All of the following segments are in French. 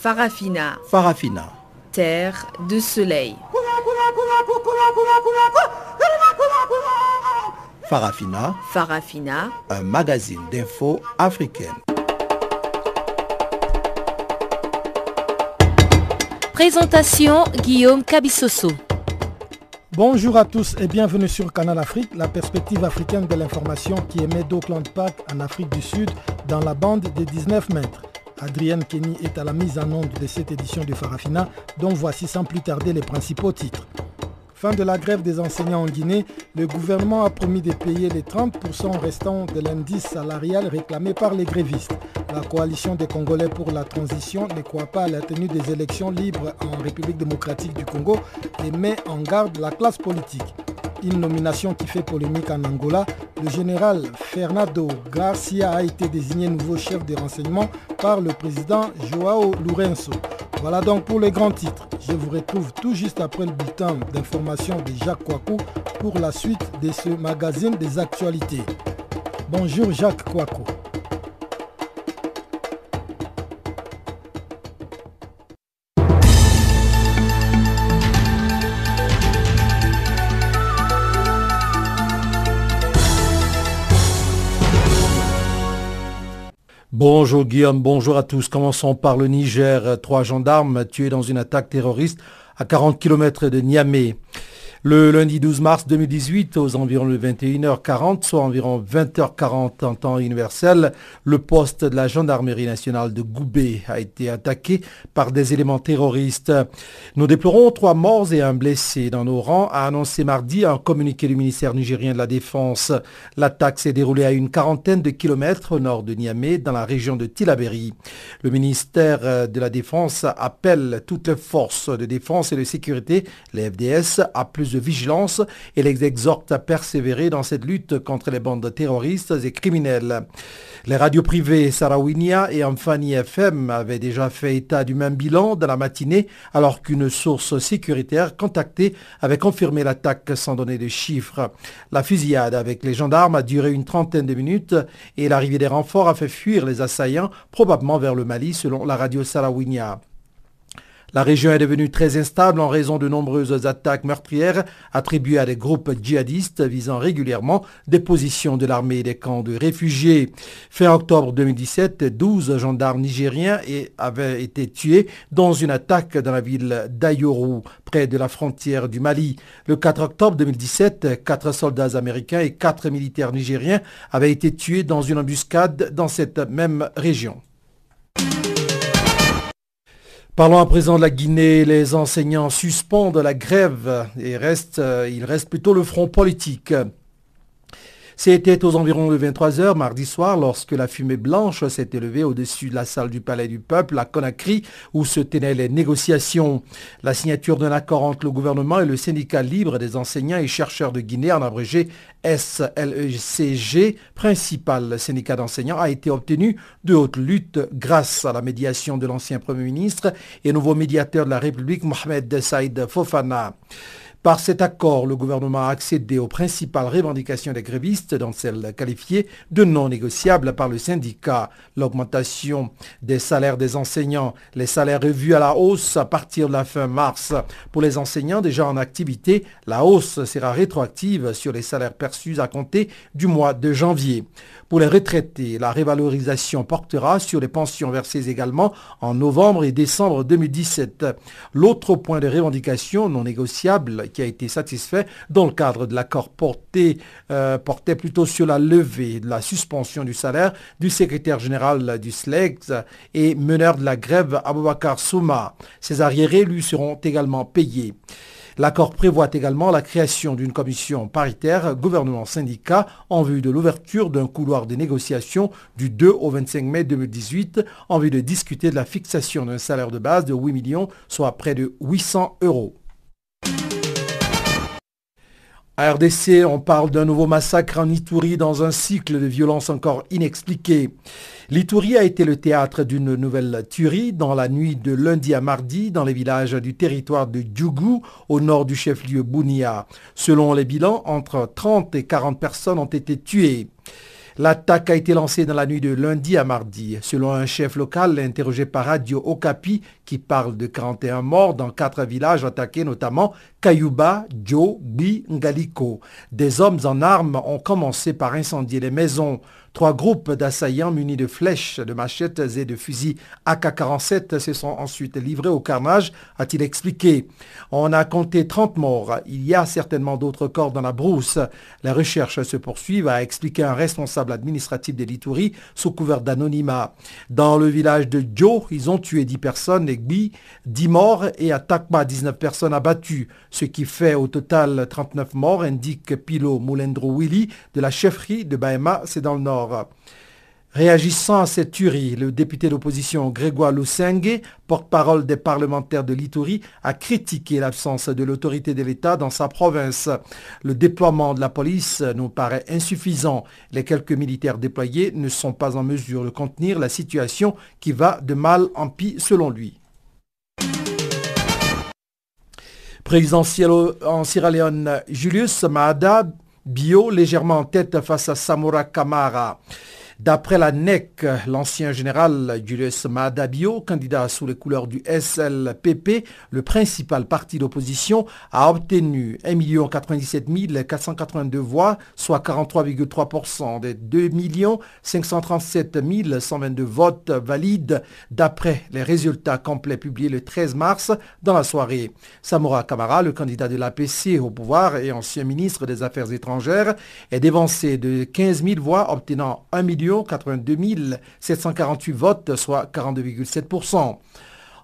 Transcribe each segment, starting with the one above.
Farafina, Farafina. terre de soleil. Farafina, Farafina, un magazine d'infos africaine. Présentation Guillaume Cabissoso. Bonjour à tous et bienvenue sur Canal Afrique, la perspective africaine de l'information qui émet d'Auckland Park en Afrique du Sud dans la bande des 19 mètres. Adrienne Kenny est à la mise en onde de cette édition de Farafina, dont voici sans plus tarder les principaux titres. Fin de la grève des enseignants en Guinée, le gouvernement a promis de payer les 30% restants de l'indice salarial réclamé par les grévistes. La coalition des Congolais pour la transition ne croit pas à la tenue des élections libres en République démocratique du Congo et met en garde la classe politique. Une nomination qui fait polémique en Angola, le général Fernando Garcia a été désigné nouveau chef de renseignement par le président Joao Lourenço. Voilà donc pour les grands titres. Je vous retrouve tout juste après le bulletin d'information de Jacques Kouakou pour la suite de ce magazine des actualités. Bonjour Jacques Kouakou. Bonjour Guillaume, bonjour à tous. Commençons par le Niger. Trois gendarmes tués dans une attaque terroriste à 40 km de Niamey. Le lundi 12 mars 2018, aux environs de 21h40, soit environ 20h40 en temps universel, le poste de la gendarmerie nationale de Goubé a été attaqué par des éléments terroristes. Nous déplorons trois morts et un blessé dans nos rangs, a annoncé mardi un communiqué du ministère nigérien de la Défense. L'attaque s'est déroulée à une quarantaine de kilomètres au nord de Niamey, dans la région de Tilaberi. Le ministère de la Défense appelle toutes les forces de défense et de sécurité, les FDS, à plus de vigilance et les exhorte à persévérer dans cette lutte contre les bandes terroristes et criminelles. Les radios privées Sarawinia et Amfani FM avaient déjà fait état du même bilan dans la matinée alors qu'une source sécuritaire contactée avait confirmé l'attaque sans donner de chiffres. La fusillade avec les gendarmes a duré une trentaine de minutes et l'arrivée des renforts a fait fuir les assaillants probablement vers le Mali selon la radio Sarawinia. La région est devenue très instable en raison de nombreuses attaques meurtrières attribuées à des groupes djihadistes visant régulièrement des positions de l'armée et des camps de réfugiés. Fin octobre 2017, 12 gendarmes nigériens avaient été tués dans une attaque dans la ville d'Ayoru, près de la frontière du Mali. Le 4 octobre 2017, 4 soldats américains et 4 militaires nigériens avaient été tués dans une embuscade dans cette même région. Parlons à présent de la Guinée. Les enseignants suspendent la grève et restent, il reste plutôt le front politique. C'était aux environs de 23 heures mardi soir lorsque la fumée blanche s'est élevée au-dessus de la salle du Palais du Peuple à Conakry où se tenaient les négociations. La signature d'un accord entre le gouvernement et le syndicat libre des enseignants et chercheurs de Guinée, en abrégé SLECG, principal syndicat d'enseignants, a été obtenue de haute lutte grâce à la médiation de l'ancien Premier ministre et nouveau médiateur de la République, Mohamed Saïd Fofana. Par cet accord, le gouvernement a accédé aux principales revendications des grévistes, dont celles qualifiées de non négociables par le syndicat. L'augmentation des salaires des enseignants, les salaires revus à la hausse à partir de la fin mars. Pour les enseignants déjà en activité, la hausse sera rétroactive sur les salaires perçus à compter du mois de janvier. Pour les retraités, la révalorisation portera sur les pensions versées également en novembre et décembre 2017. L'autre point de revendication non négociable qui a été satisfait dans le cadre de l'accord porté, euh, portait plutôt sur la levée de la suspension du salaire du secrétaire général du SLEX et meneur de la grève Aboubakar Souma. Ces arriérés lui seront également payés. L'accord prévoit également la création d'une commission paritaire gouvernement-syndicat en vue de l'ouverture d'un couloir de négociations du 2 au 25 mai 2018 en vue de discuter de la fixation d'un salaire de base de 8 millions, soit près de 800 euros. À RDC, on parle d'un nouveau massacre en Itourie dans un cycle de violence encore inexpliqué. L'Itourie a été le théâtre d'une nouvelle tuerie dans la nuit de lundi à mardi dans les villages du territoire de Djougou au nord du chef-lieu Bounia. Selon les bilans, entre 30 et 40 personnes ont été tuées. L'attaque a été lancée dans la nuit de lundi à mardi. Selon un chef local interrogé par Radio Okapi, qui parle de 41 morts dans quatre villages attaqués, notamment Kayuba, Jo, Bi, Ngaliko. Des hommes en armes ont commencé par incendier les maisons. Trois groupes d'assaillants munis de flèches, de machettes et de fusils AK-47 se sont ensuite livrés au carnage, a-t-il expliqué. On a compté 30 morts. Il y a certainement d'autres corps dans la brousse. Les recherches se poursuivent, a expliqué un responsable administratif de l'Itourie sous couvert d'anonymat. Dans le village de Djo, ils ont tué 10 personnes, Egbi, 10 morts et à Takma, 19 personnes abattues, ce qui fait au total 39 morts, indique Pilo Moulendro Willy de la chefferie de Baema, c'est dans le nord. Réagissant à cette tuerie, le député d'opposition Grégoire Lusenge, porte-parole des parlementaires de l'Itourie, a critiqué l'absence de l'autorité de l'État dans sa province. Le déploiement de la police nous paraît insuffisant. Les quelques militaires déployés ne sont pas en mesure de contenir la situation qui va de mal en pis selon lui. Présidentiel en Sierra Leone, Julius Maada Bio légèrement en tête face à Samura Kamara. D'après la NEC, l'ancien général Julius Maada Bio, candidat sous les couleurs du SLPP, le principal parti d'opposition, a obtenu 1 97 482 voix, soit 43,3% des 2 537 122 votes valides d'après les résultats complets publiés le 13 mars dans la soirée. Samura Kamara, le candidat de l'APC au pouvoir et ancien ministre des Affaires étrangères, est dévancé de 15 000 voix, obtenant 1 million 82 748 votes, soit 42,7%.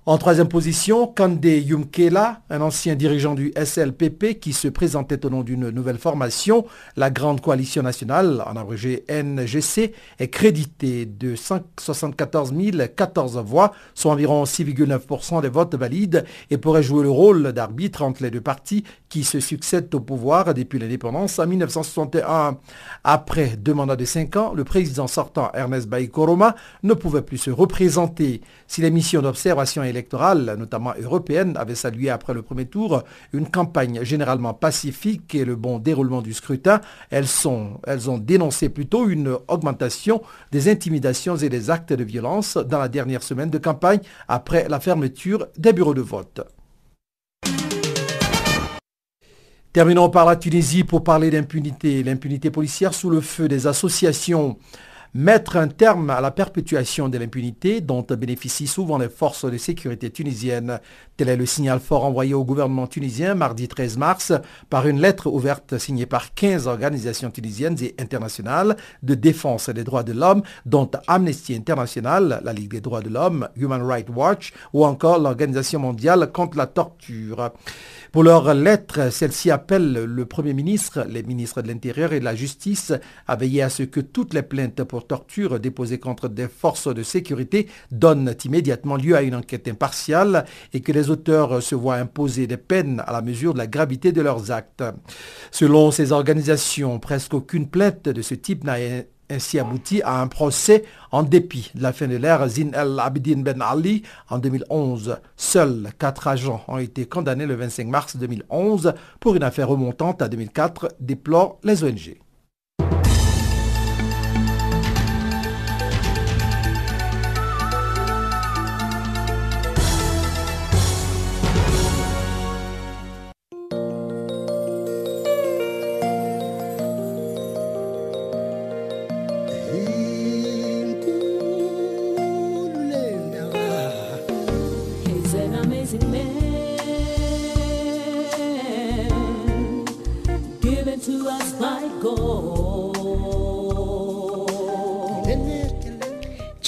En troisième position, Kande Yumkela, un ancien dirigeant du SLPP qui se présentait au nom d'une nouvelle formation, la Grande Coalition Nationale, en abrégé NGC, est crédité de 174 014 voix, soit environ 6,9% des votes valides, et pourrait jouer le rôle d'arbitre entre les deux partis qui se succèdent au pouvoir depuis l'indépendance en 1961. Après deux mandats de cinq ans, le président sortant Ernest Baïkoroma ne pouvait plus se représenter. Si les missions d'observation notamment européenne, avait salué après le premier tour une campagne généralement pacifique et le bon déroulement du scrutin, elles, sont, elles ont dénoncé plutôt une augmentation des intimidations et des actes de violence dans la dernière semaine de campagne après la fermeture des bureaux de vote. Terminons par la Tunisie pour parler d'impunité. L'impunité policière sous le feu des associations mettre un terme à la perpétuation de l'impunité dont bénéficient souvent les forces de sécurité tunisiennes. Tel est le signal fort envoyé au gouvernement tunisien mardi 13 mars par une lettre ouverte signée par 15 organisations tunisiennes et internationales de défense des droits de l'homme, dont Amnesty International, la Ligue des droits de l'homme, Human Rights Watch ou encore l'Organisation mondiale contre la torture. Pour leur lettre, celle-ci appelle le Premier ministre, les ministres de l'Intérieur et de la Justice à veiller à ce que toutes les plaintes pour torture déposées contre des forces de sécurité donnent immédiatement lieu à une enquête impartiale et que les auteurs se voient imposer des peines à la mesure de la gravité de leurs actes. Selon ces organisations, presque aucune plainte de ce type n'a ainsi abouti à un procès en dépit de la fin de l'ère Zin El Abidin Ben Ali en 2011. Seuls quatre agents ont été condamnés le 25 mars 2011 pour une affaire remontante à 2004, déplorent les ONG.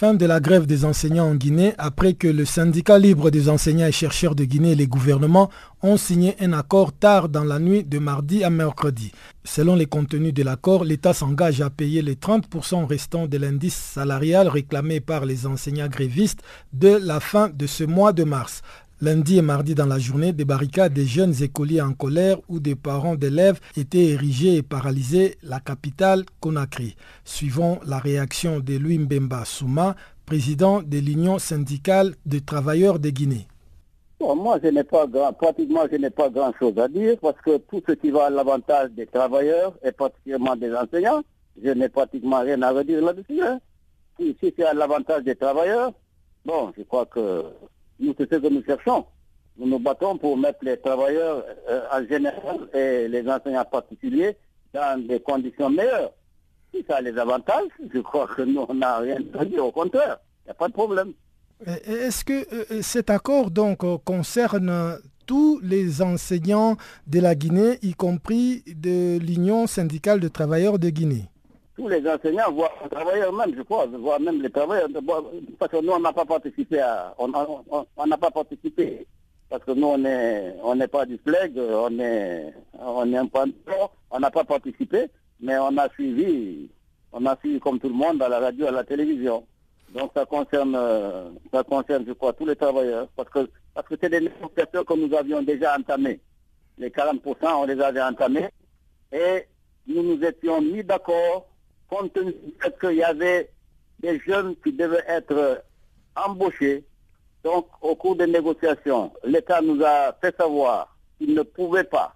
Fin de la grève des enseignants en Guinée après que le syndicat libre des enseignants et chercheurs de Guinée et les gouvernements ont signé un accord tard dans la nuit de mardi à mercredi. Selon les contenus de l'accord, l'État s'engage à payer les 30% restants de l'indice salarial réclamé par les enseignants grévistes de la fin de ce mois de mars. Lundi et mardi dans la journée, des barricades des jeunes écoliers en colère ou des parents d'élèves étaient érigés et paralysés la capitale Conakry. Suivant la réaction de Louis Mbemba Souma, président de l'Union syndicale des travailleurs de Guinée. moi, je n'ai pas pratiquement, je n'ai pas grand-chose à dire parce que tout ce qui va à l'avantage des travailleurs et particulièrement des enseignants, je n'ai pratiquement rien à redire là-dessus. Hein. Si c'est à l'avantage des travailleurs, bon, je crois que nous, c'est ce que nous cherchons. Nous nous battons pour mettre les travailleurs euh, en général et les enseignants particuliers dans des conditions meilleures. Si ça a les avantages, je crois que nous, on n'a rien à dire. Au contraire, il n'y a pas de problème. Est-ce que euh, cet accord donc euh, concerne tous les enseignants de la Guinée, y compris de l'Union syndicale de travailleurs de Guinée? Tous les enseignants, voire les travailleurs même, je crois, voire même les travailleurs, parce que nous, on n'a pas participé à, on n'a pas participé, parce que nous, on n'est on n'est pas du flag, on est, on est un on n'a pas participé, mais on a suivi, on a suivi comme tout le monde à la radio, à la télévision. Donc ça concerne, ça concerne, je crois, tous les travailleurs, parce que parce que c'est des négociations que nous avions déjà entamées. Les 40%, on les avait entamées, et nous nous étions mis d'accord compte tenu qu'il y avait des jeunes qui devaient être embauchés. Donc, au cours des négociations, l'État nous a fait savoir qu'il ne pouvait pas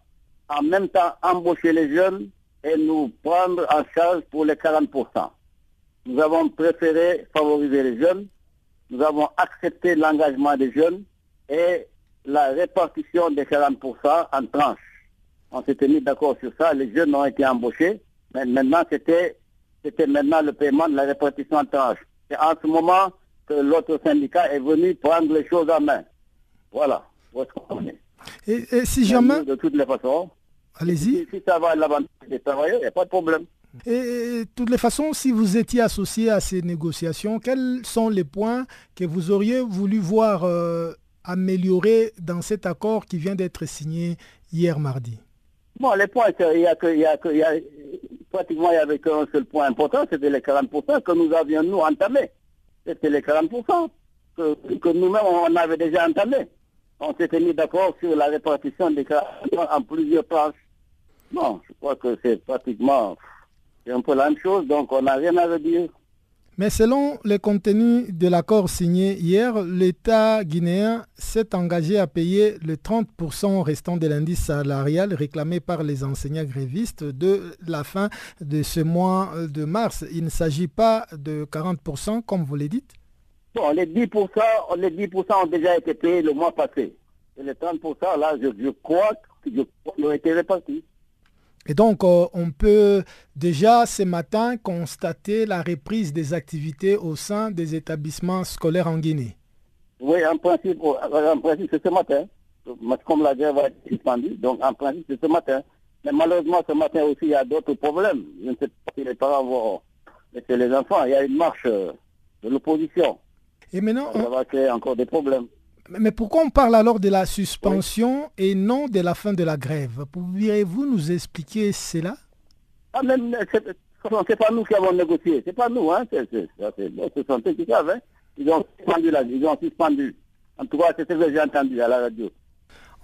en même temps embaucher les jeunes et nous prendre en charge pour les 40%. Nous avons préféré favoriser les jeunes, nous avons accepté l'engagement des jeunes et la répartition des 40% en tranches. On s'était mis d'accord sur ça, les jeunes ont été embauchés, mais maintenant c'était c'était maintenant le paiement de la répartition en tranches. C'est en ce moment que l'autre syndicat est venu prendre les choses en main. Voilà. Et, si jamais... De toutes les façons. Allez-y. Si, ça va à l'avantage des travailleurs, il n'y a pas de problème. Et de toutes les façons, si vous étiez associé à ces négociations, quels sont les points que vous auriez voulu voir euh, améliorer dans cet accord qui vient d'être signé hier mardi? Bon, les points, il y a que, il y a que, il y a, pratiquement il n'y avait qu'un seul point important, c'était les 40% que nous avions nous entamés. C'était les 40% que, nous-mêmes on avait déjà entamés. On s'était mis d'accord sur la répartition des 40% en plusieurs tranches. Non, je crois que c'est pratiquement un peu la même chose, donc on n'a rien à redire. Mais selon les contenus de l'accord signé hier, l'État guinéen s'est engagé à payer le 30% restant de l'indice salarial réclamé par les enseignants grévistes de la fin de ce mois de mars. Il ne s'agit pas de 40% comme vous l'avez dit Bon, les 10%, les 10 ont déjà été payés le mois passé. Et les 30%, là, je, je crois qu'ils ont été répartis. Et donc, euh, on peut déjà ce matin constater la reprise des activités au sein des établissements scolaires en Guinée. Oui, en principe, en principe c'est ce matin. Comme la guerre va être suspendue, donc en principe, c'est ce matin. Mais malheureusement, ce matin aussi, il y a d'autres problèmes. Je ne sais pas si les parents vont laisser les enfants. Il y a une marche euh, de l'opposition. Et maintenant, ça va créer encore des problèmes. Mais pourquoi on parle alors de la suspension et non de la fin de la grève? Pourriez-vous nous expliquer cela? Ah, c'est pas nous qui avons négocié, c'est pas nous, hein, c'est ce sont eux qui savent. Hein. Ils ont suspendu la, ils ont suspendu. En tout cas, c'est ce que j'ai entendu à la radio.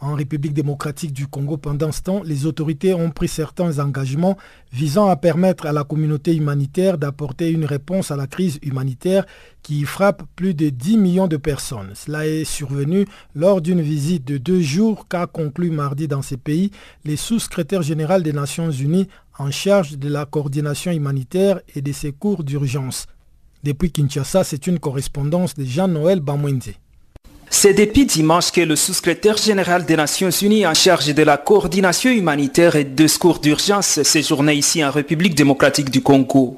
En République démocratique du Congo, pendant ce temps, les autorités ont pris certains engagements visant à permettre à la communauté humanitaire d'apporter une réponse à la crise humanitaire qui frappe plus de 10 millions de personnes. Cela est survenu lors d'une visite de deux jours qu'a conclu mardi dans ces pays les sous-secrétaires généraux des Nations Unies en charge de la coordination humanitaire et des secours d'urgence. Depuis Kinshasa, c'est une correspondance de Jean-Noël Bamwende. C'est depuis dimanche que le sous-secrétaire général des Nations Unies en charge de la coordination humanitaire et de secours d'urgence séjournait ici en République démocratique du Congo.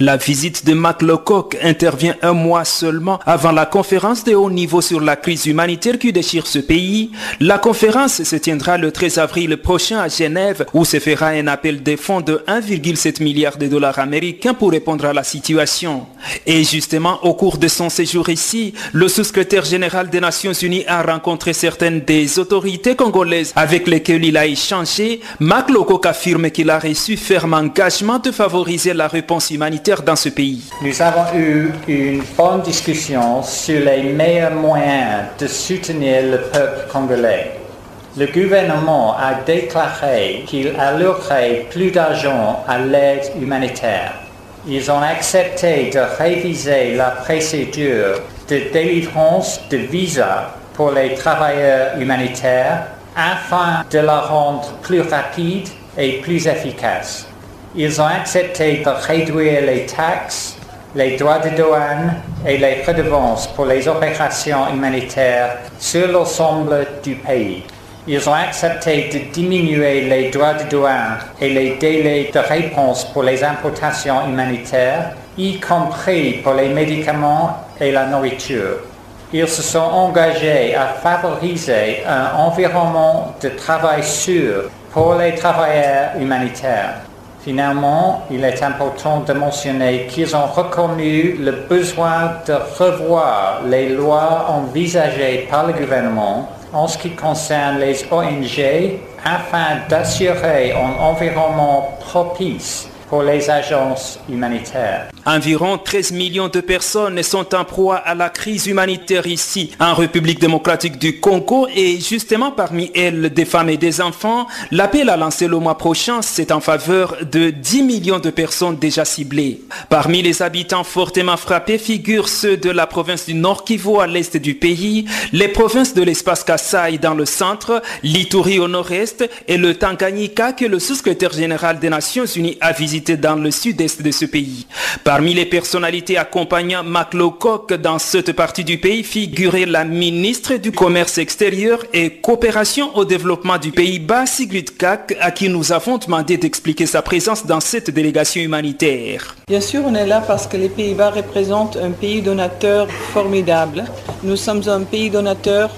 La visite de Mac Lecoq intervient un mois seulement avant la conférence de haut niveau sur la crise humanitaire qui déchire ce pays. La conférence se tiendra le 13 avril prochain à Genève où se fera un appel des fonds de 1,7 milliard de dollars américains pour répondre à la situation. Et justement, au cours de son séjour ici, le sous-secrétaire général des Nations Unies a rencontré certaines des autorités congolaises avec lesquelles il a échangé. Mac Lecoq affirme qu'il a reçu ferme engagement de favoriser la réponse dans ce pays. Nous avons eu une bonne discussion sur les meilleurs moyens de soutenir le peuple congolais. Le gouvernement a déclaré qu'il allouerait plus d'argent à l'aide humanitaire. Ils ont accepté de réviser la procédure de délivrance de visa pour les travailleurs humanitaires afin de la rendre plus rapide et plus efficace. Ils ont accepté de réduire les taxes, les droits de douane et les redevances pour les opérations humanitaires sur l'ensemble du pays. Ils ont accepté de diminuer les droits de douane et les délais de réponse pour les importations humanitaires, y compris pour les médicaments et la nourriture. Ils se sont engagés à favoriser un environnement de travail sûr pour les travailleurs humanitaires. Finalement, il est important de mentionner qu'ils ont reconnu le besoin de revoir les lois envisagées par le gouvernement en ce qui concerne les ONG afin d'assurer un environnement propice pour les agences humanitaires. Environ 13 millions de personnes sont en proie à la crise humanitaire ici, en République démocratique du Congo, et justement parmi elles des femmes et des enfants. L'appel à lancer le mois prochain, c'est en faveur de 10 millions de personnes déjà ciblées. Parmi les habitants fortement frappés figurent ceux de la province du Nord Kivu à l'est du pays, les provinces de l'espace Kassai dans le centre, l'Ituri au nord-est et le Tanganyika que le sous-secrétaire général des Nations Unies a visité dans le sud-est de ce pays. Parmi les personnalités accompagnant Maclococ dans cette partie du pays figurait la ministre du Commerce extérieur et coopération au développement du Pays-Bas, Sigrid Kak, à qui nous avons demandé d'expliquer sa présence dans cette délégation humanitaire. Bien sûr, on est là parce que les Pays-Bas représentent un pays donateur formidable. Nous sommes un pays donateur,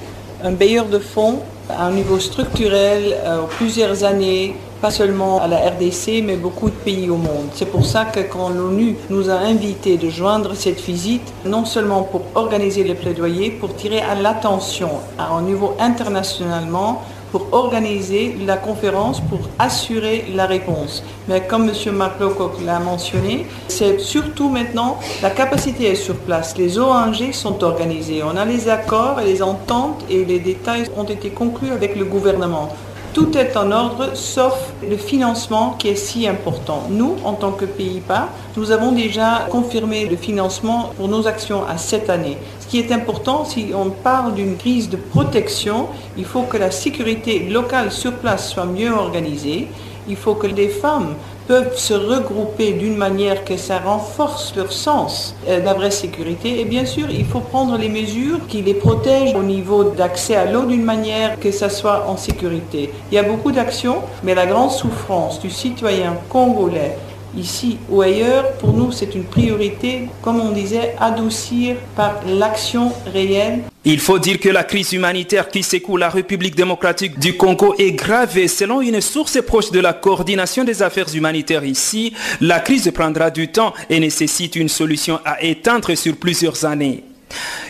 un bailleur de fonds à un niveau structurel, euh, plusieurs années, pas seulement à la RDC, mais beaucoup de pays au monde. C'est pour ça que quand l'ONU nous a invités de joindre cette visite, non seulement pour organiser le plaidoyer, pour tirer à l'attention à un niveau internationalement, pour organiser la conférence, pour assurer la réponse. Mais comme M. McLaughlin l'a mentionné, c'est surtout maintenant la capacité est sur place. Les ONG sont organisées. On a les accords et les ententes et les détails ont été conclus avec le gouvernement. Tout est en ordre sauf le financement qui est si important. Nous, en tant que Pays-Bas, nous avons déjà confirmé le financement pour nos actions à cette année. Ce qui est important, si on parle d'une crise de protection, il faut que la sécurité locale sur place soit mieux organisée. Il faut que les femmes peuvent se regrouper d'une manière que ça renforce leur sens de vraie sécurité. Et bien sûr, il faut prendre les mesures qui les protègent au niveau d'accès à l'eau d'une manière que ça soit en sécurité. Il y a beaucoup d'actions, mais la grande souffrance du citoyen congolais ici ou ailleurs, pour nous, c'est une priorité, comme on disait, adoucir par l'action réelle. Il faut dire que la crise humanitaire qui secoue la République démocratique du Congo est grave et selon une source proche de la coordination des affaires humanitaires ici, la crise prendra du temps et nécessite une solution à éteindre sur plusieurs années.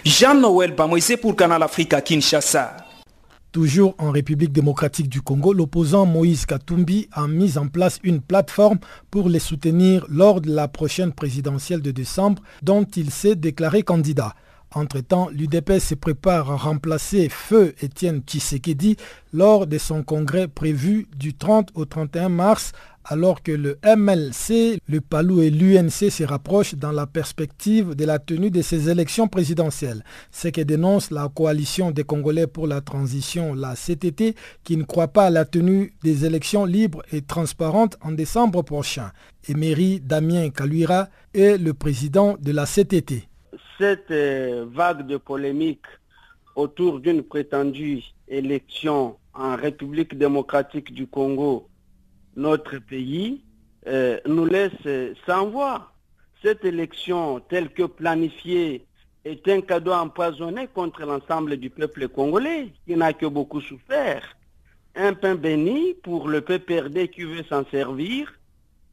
Jean-Noël Bamoisé pour Canal Africa Kinshasa. Toujours en République démocratique du Congo, l'opposant Moïse Katumbi a mis en place une plateforme pour les soutenir lors de la prochaine présidentielle de décembre dont il s'est déclaré candidat. Entre-temps, l'UDP se prépare à remplacer Feu Étienne Tshisekedi lors de son congrès prévu du 30 au 31 mars alors que le MLC, le PALU et l'UNC se rapprochent dans la perspective de la tenue de ces élections présidentielles. Ce que dénonce la coalition des Congolais pour la transition, la CTT, qui ne croit pas à la tenue des élections libres et transparentes en décembre prochain. Emery Damien Kaluira est le président de la CTT. Cette euh, vague de polémique autour d'une prétendue élection en République démocratique du Congo notre pays euh, nous laisse sans voix. cette élection telle que planifiée est un cadeau empoisonné contre l'ensemble du peuple congolais qui n'a que beaucoup souffert. Un pain béni pour le PPRD qui veut s'en servir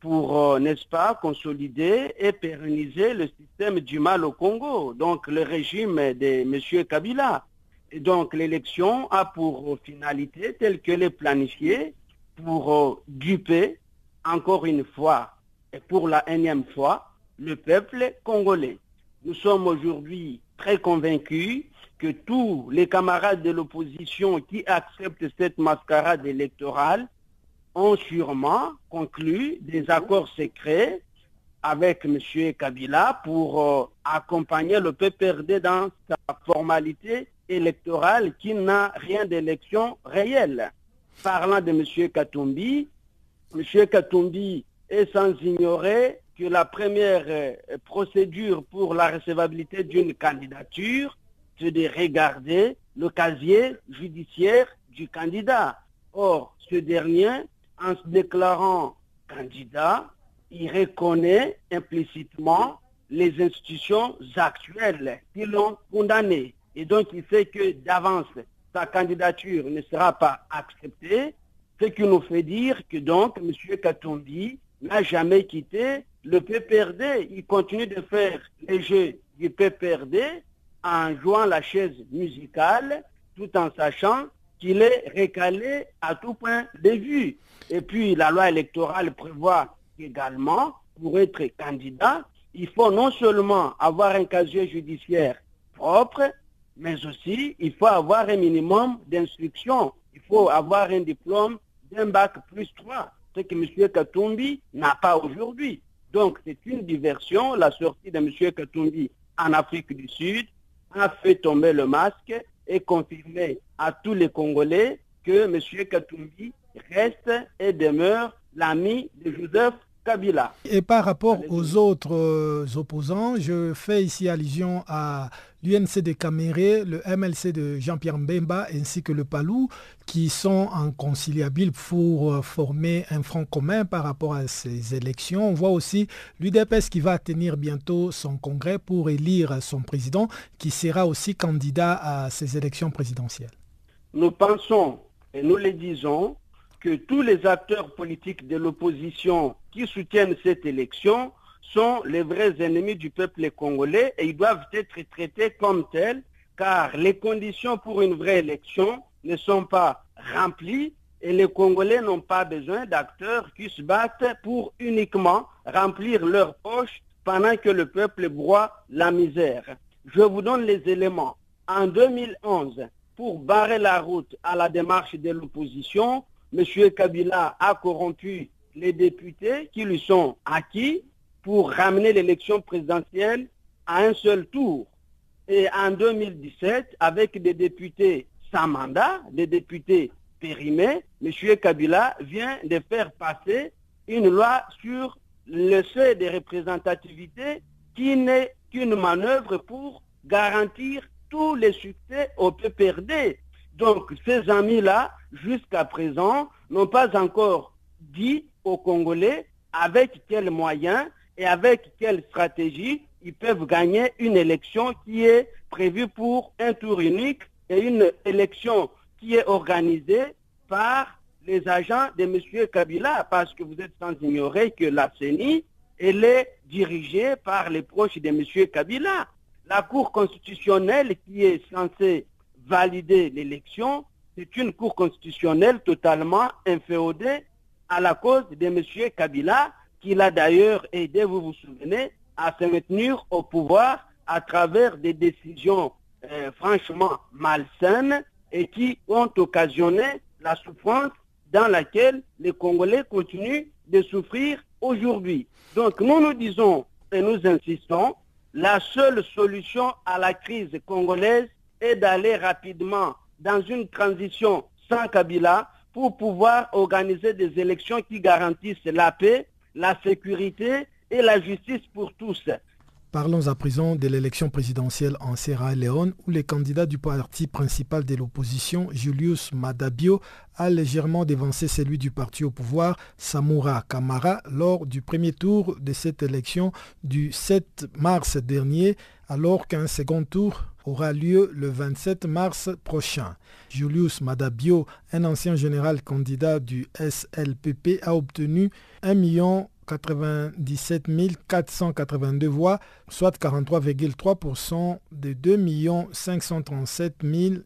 pour, euh, n'est-ce pas, consolider et pérenniser le système du mal au Congo, donc le régime de M. Kabila. Et donc l'élection a pour finalité, telle qu'elle est planifiée, pour euh, duper encore une fois et pour la énième fois le peuple congolais. Nous sommes aujourd'hui très convaincus que tous les camarades de l'opposition qui acceptent cette mascarade électorale ont sûrement conclu des accords secrets avec M. Kabila pour euh, accompagner le PPRD dans sa formalité électorale qui n'a rien d'élection réelle. Parlant de M. Katumbi, M. Katumbi est sans ignorer que la première euh, procédure pour la recevabilité d'une candidature, c'est de regarder le casier judiciaire du candidat. Or, ce dernier, en se déclarant candidat, il reconnaît implicitement les institutions actuelles qui l'ont condamné. Et donc, il sait que d'avance, sa candidature ne sera pas acceptée, ce qui nous fait dire que donc, M. Katumbi n'a jamais quitté le PPRD. Il continue de faire les jeux du PPRD en jouant la chaise musicale, tout en sachant qu'il est recalé à tout point de vue. Et puis, la loi électorale prévoit également, pour être candidat, il faut non seulement avoir un casier judiciaire propre, mais aussi il faut avoir un minimum d'instruction. Il faut avoir un diplôme d'un bac plus 3, ce que M. Katumbi n'a pas aujourd'hui. Donc c'est une diversion. La sortie de M. Katumbi en Afrique du Sud a fait tomber le masque et confirmé à tous les Congolais que M. Katumbi reste et demeure l'ami de Joseph Kabila. Et par rapport aux autres euh, opposants, je fais ici allusion à l'UNC de Caméré, le MLC de Jean-Pierre Mbemba ainsi que le Palou qui sont inconciliables pour euh, former un front commun par rapport à ces élections. On voit aussi l'UDPS qui va tenir bientôt son congrès pour élire son président qui sera aussi candidat à ces élections présidentielles. Nous pensons et nous le disons que tous les acteurs politiques de l'opposition qui soutiennent cette élection sont les vrais ennemis du peuple congolais et ils doivent être traités comme tels car les conditions pour une vraie élection ne sont pas remplies et les Congolais n'ont pas besoin d'acteurs qui se battent pour uniquement remplir leurs poches pendant que le peuple broie la misère. Je vous donne les éléments. En 2011, pour barrer la route à la démarche de l'opposition, M. Kabila a corrompu les députés qui lui sont acquis pour ramener l'élection présidentielle à un seul tour. Et en 2017, avec des députés sans mandat, des députés périmés, M. Kabila vient de faire passer une loi sur le seuil de représentativité qui n'est qu'une manœuvre pour garantir tous les succès au PPRD. Donc ces amis-là, jusqu'à présent, n'ont pas encore dit aux Congolais avec quels moyens et avec quelle stratégie ils peuvent gagner une élection qui est prévue pour un tour unique et une élection qui est organisée par les agents de M. Kabila, parce que vous êtes sans ignorer que la CENI, elle est dirigée par les proches de M. Kabila. La Cour constitutionnelle qui est censée valider l'élection, c'est une Cour constitutionnelle totalement inféodée à la cause de M. Kabila, qui l'a d'ailleurs aidé, vous vous souvenez, à se maintenir au pouvoir à travers des décisions euh, franchement malsaines et qui ont occasionné la souffrance dans laquelle les Congolais continuent de souffrir aujourd'hui. Donc nous nous disons et nous insistons, la seule solution à la crise congolaise est d'aller rapidement dans une transition sans Kabila pour pouvoir organiser des élections qui garantissent la paix, la sécurité et la justice pour tous. Parlons à présent de l'élection présidentielle en Sierra Leone où le candidat du parti principal de l'opposition, Julius Madabio, a légèrement dévancé celui du parti au pouvoir, Samura Kamara, lors du premier tour de cette élection du 7 mars dernier, alors qu'un second tour aura lieu le 27 mars prochain. Julius Madabio, un ancien général candidat du SLPP, a obtenu 1 million 97 482 voix, soit 43,3% des 2 537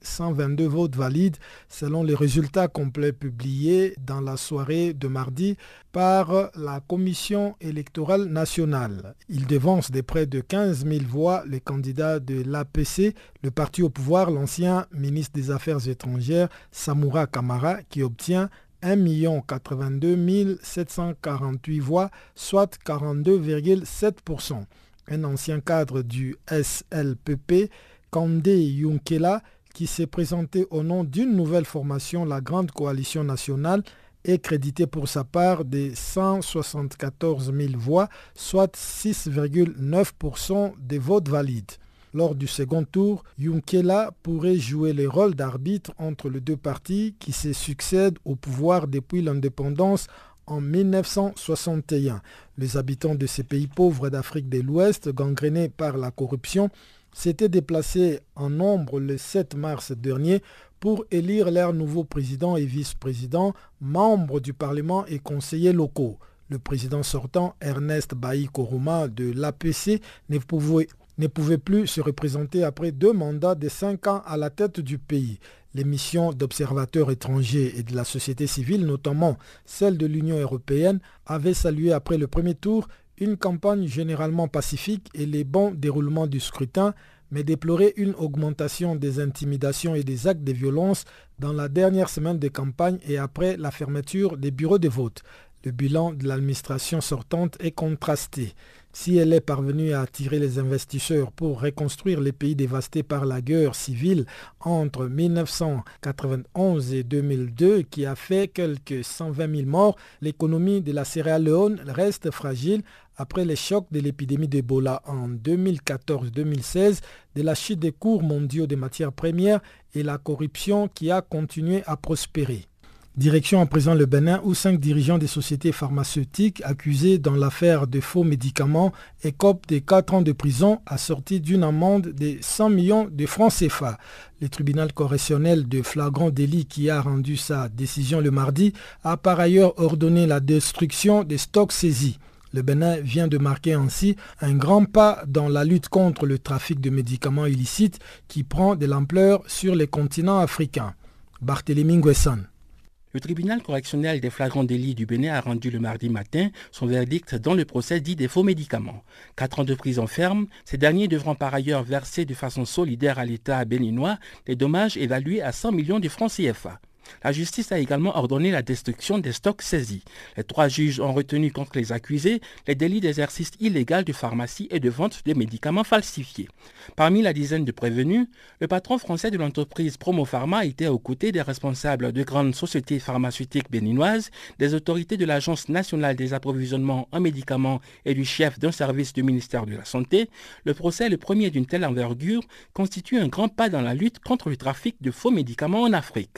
122 votes valides, selon les résultats complets publiés dans la soirée de mardi par la Commission électorale nationale. Il devance de près de 15 000 voix les candidats de l'APC, le parti au pouvoir, l'ancien ministre des Affaires étrangères Samura Kamara, qui obtient 1 82 748 voix, soit 42,7%. Un ancien cadre du SLPP, Kande Yunkela, qui s'est présenté au nom d'une nouvelle formation, la Grande Coalition nationale, est crédité pour sa part de 174 000 voix, soit 6,9% des votes valides. Lors du second tour, Yunkela pourrait jouer le rôle d'arbitre entre les deux partis qui se succèdent au pouvoir depuis l'indépendance en 1961. Les habitants de ces pays pauvres d'Afrique de l'Ouest, gangrénés par la corruption, s'étaient déplacés en nombre le 7 mars dernier pour élire leur nouveau président et vice-président, membres du Parlement et conseillers locaux. Le président sortant, Ernest Bailly Koruma de l'APC, ne pouvait ne pouvait plus se représenter après deux mandats de cinq ans à la tête du pays. Les missions d'observateurs étrangers et de la société civile, notamment celle de l'Union européenne, avaient salué après le premier tour une campagne généralement pacifique et les bons déroulements du scrutin, mais déploraient une augmentation des intimidations et des actes de violence dans la dernière semaine de campagne et après la fermeture des bureaux de vote. Le bilan de l'administration sortante est contrasté. Si elle est parvenue à attirer les investisseurs pour reconstruire les pays dévastés par la guerre civile entre 1991 et 2002 qui a fait quelques 120 000 morts, l'économie de la Sierra Leone reste fragile après les chocs de l'épidémie d'Ebola en 2014-2016, de la chute des cours mondiaux des matières premières et la corruption qui a continué à prospérer. Direction à présent le Bénin où cinq dirigeants des sociétés pharmaceutiques accusés dans l'affaire de faux médicaments écopent de 4 ans de prison assortis d'une amende de 100 millions de francs CFA. Le tribunal correctionnel de flagrant délit qui a rendu sa décision le mardi a par ailleurs ordonné la destruction des stocks saisis. Le Bénin vient de marquer ainsi un grand pas dans la lutte contre le trafic de médicaments illicites qui prend de l'ampleur sur les continents africains. Barthélémy Nguessan. Le tribunal correctionnel des flagrants délits du Bénin a rendu le mardi matin son verdict dans le procès dit des faux médicaments. Quatre ans de prison ferme, ces derniers devront par ailleurs verser de façon solidaire à l'État béninois les dommages évalués à 100 millions de francs CFA. La justice a également ordonné la destruction des stocks saisis. Les trois juges ont retenu contre les accusés les délits d'exercice illégal de pharmacie et de vente de médicaments falsifiés. Parmi la dizaine de prévenus, le patron français de l'entreprise Promopharma était aux côtés des responsables de grandes sociétés pharmaceutiques béninoises, des autorités de l'Agence nationale des approvisionnements en médicaments et du chef d'un service du ministère de la Santé. Le procès, le premier d'une telle envergure, constitue un grand pas dans la lutte contre le trafic de faux médicaments en Afrique.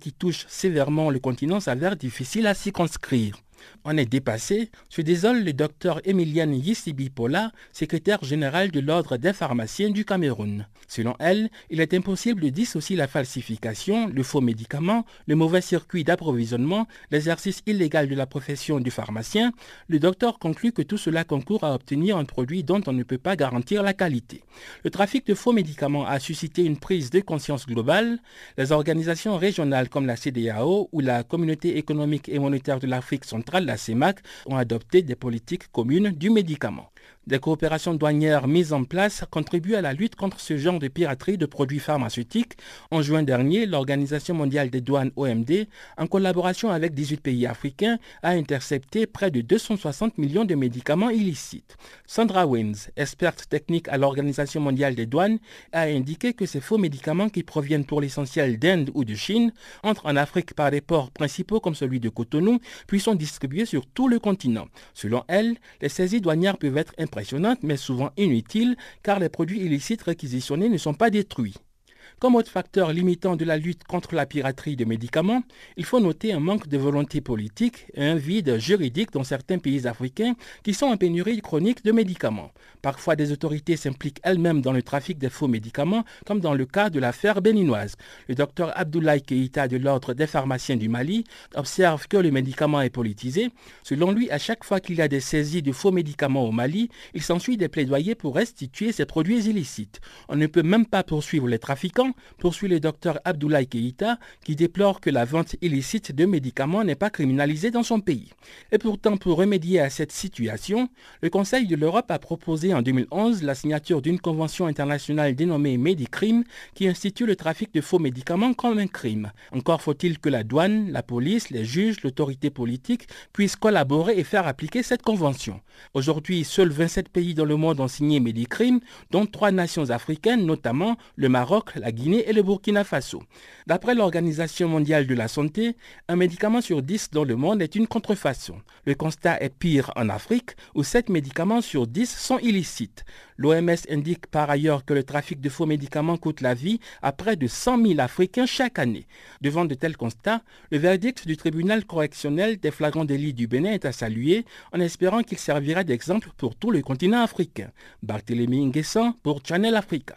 Qui touche sévèrement le continent s'avère difficile à circonscrire. On est dépassé, se désole le docteur Emiliane Yissibi Pola, secrétaire général de l'Ordre des pharmaciens du Cameroun. Selon elle, il est impossible de dissocier la falsification, le faux médicament, le mauvais circuit d'approvisionnement, l'exercice illégal de la profession du pharmacien. Le docteur conclut que tout cela concourt à obtenir un produit dont on ne peut pas garantir la qualité. Le trafic de faux médicaments a suscité une prise de conscience globale. Les organisations régionales comme la CDAO ou la Communauté économique et monétaire de l'Afrique la CEMAC, ont adopté des politiques communes du médicament. Des coopérations douanières mises en place contribuent à la lutte contre ce genre de piraterie de produits pharmaceutiques. En juin dernier, l'Organisation mondiale des douanes OMD, en collaboration avec 18 pays africains, a intercepté près de 260 millions de médicaments illicites. Sandra Wins, experte technique à l'Organisation mondiale des douanes, a indiqué que ces faux médicaments qui proviennent pour l'essentiel d'Inde ou de Chine entrent en Afrique par des ports principaux comme celui de Cotonou, puis sont distribués sur tout le continent. Selon elle, les saisies douanières peuvent être impressionnante mais souvent inutile car les produits illicites réquisitionnés ne sont pas détruits. Comme autre facteur limitant de la lutte contre la piraterie de médicaments, il faut noter un manque de volonté politique et un vide juridique dans certains pays africains qui sont en pénurie chronique de médicaments. Parfois, des autorités s'impliquent elles-mêmes dans le trafic des faux médicaments, comme dans le cas de l'affaire béninoise. Le docteur Abdoulaye Keïta de l'Ordre des pharmaciens du Mali observe que le médicament est politisé. Selon lui, à chaque fois qu'il y a des saisies de faux médicaments au Mali, il s'ensuit des plaidoyers pour restituer ces produits illicites. On ne peut même pas poursuivre les trafiquants poursuit le docteur Abdoulaye Keïta, qui déplore que la vente illicite de médicaments n'est pas criminalisée dans son pays. Et pourtant, pour remédier à cette situation, le Conseil de l'Europe a proposé en 2011 la signature d'une convention internationale dénommée Medicrime, qui institue le trafic de faux médicaments comme un crime. Encore faut-il que la douane, la police, les juges, l'autorité politique puissent collaborer et faire appliquer cette convention. Aujourd'hui, seuls 27 pays dans le monde ont signé Medicrime, dont trois nations africaines, notamment le Maroc, la Guinée, et le Burkina Faso. D'après l'Organisation mondiale de la santé, un médicament sur 10 dans le monde est une contrefaçon. Le constat est pire en Afrique, où 7 médicaments sur 10 sont illicites. L'OMS indique par ailleurs que le trafic de faux médicaments coûte la vie à près de 100 000 Africains chaque année. Devant de tels constats, le verdict du tribunal correctionnel des flagrants délits du Bénin est à saluer, en espérant qu'il servira d'exemple pour tout le continent africain. Barthélémy Nguessan pour Channel Africa.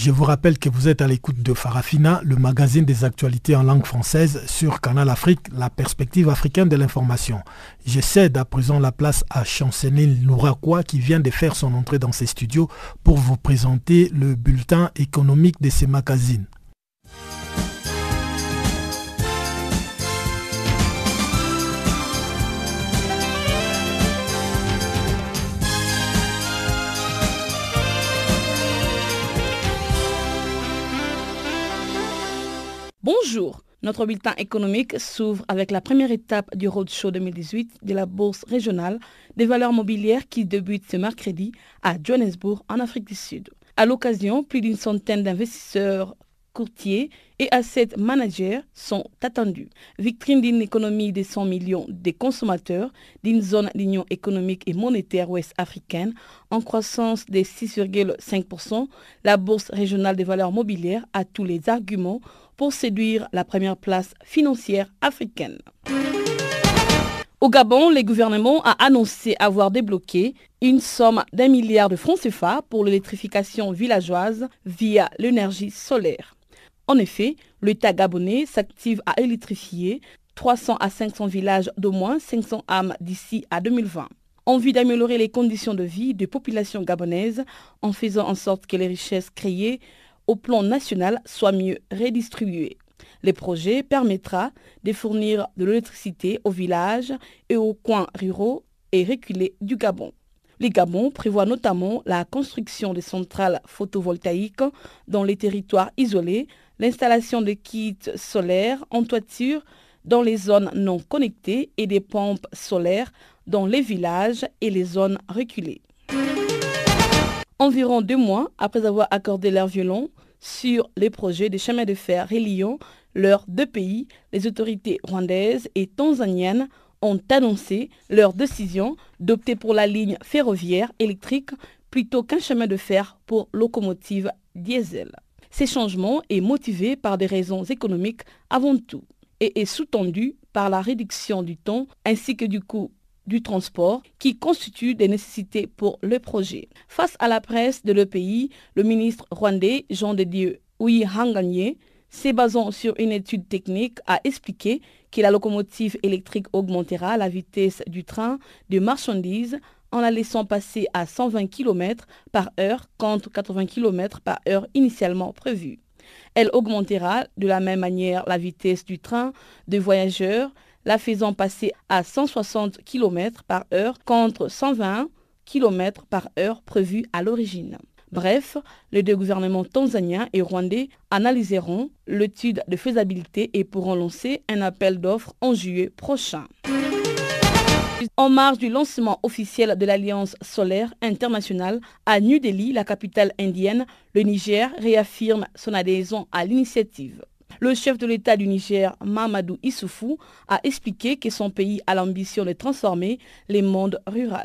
Je vous rappelle que vous êtes à l'écoute de Farafina, le magazine des actualités en langue française sur Canal Afrique, la perspective africaine de l'information. Je cède à présent la place à Chanceline Louraquois qui vient de faire son entrée dans ses studios pour vous présenter le bulletin économique de ces magazines. Bonjour, notre bulletin économique s'ouvre avec la première étape du Roadshow 2018 de la Bourse régionale des valeurs mobilières qui débute ce mercredi à Johannesburg en Afrique du Sud. À l'occasion, plus d'une centaine d'investisseurs courtiers et asset managers sont attendus. Victrine d'une économie de 100 millions de consommateurs, d'une zone d'union économique et monétaire ouest africaine en croissance de 6,5%, la Bourse régionale des valeurs mobilières a tous les arguments pour séduire la première place financière africaine. Au Gabon, le gouvernement a annoncé avoir débloqué une somme d'un milliard de francs CFA pour l'électrification villageoise via l'énergie solaire. En effet, l'État gabonais s'active à électrifier 300 à 500 villages d'au moins 500 âmes d'ici à 2020. Envie d'améliorer les conditions de vie des populations gabonaises en faisant en sorte que les richesses créées au plan national soit mieux redistribué. Le projet permettra de fournir de l'électricité aux villages et aux coins ruraux et reculés du Gabon. Le Gabon prévoit notamment la construction de centrales photovoltaïques dans les territoires isolés, l'installation de kits solaires en toiture dans les zones non connectées et des pompes solaires dans les villages et les zones reculées. Environ deux mois après avoir accordé leur violon sur les projets de chemin de fer reliant leurs deux pays, les autorités rwandaises et tanzaniennes ont annoncé leur décision d'opter pour la ligne ferroviaire électrique plutôt qu'un chemin de fer pour locomotive diesel. Ces changements est motivé par des raisons économiques avant tout et est sous-tendu par la réduction du temps ainsi que du coût du transport qui constituent des nécessités pour le projet. Face à la presse de le pays, le ministre rwandais Jean de Dieu Hanganye, se basant sur une étude technique, a expliqué que la locomotive électrique augmentera la vitesse du train de marchandises en la laissant passer à 120 km par heure contre 80 km par heure initialement prévu. Elle augmentera de la même manière la vitesse du train de voyageurs, la faisant passer à 160 km par heure contre 120 km par heure prévu à l'origine. Bref, les deux gouvernements tanzaniens et rwandais analyseront l'étude de faisabilité et pourront lancer un appel d'offres en juillet prochain. En marge du lancement officiel de l'Alliance solaire internationale à New Delhi, la capitale indienne, le Niger réaffirme son adhésion à l'initiative. Le chef de l'État du Niger, Mamadou Issoufou, a expliqué que son pays a l'ambition de transformer les mondes ruraux.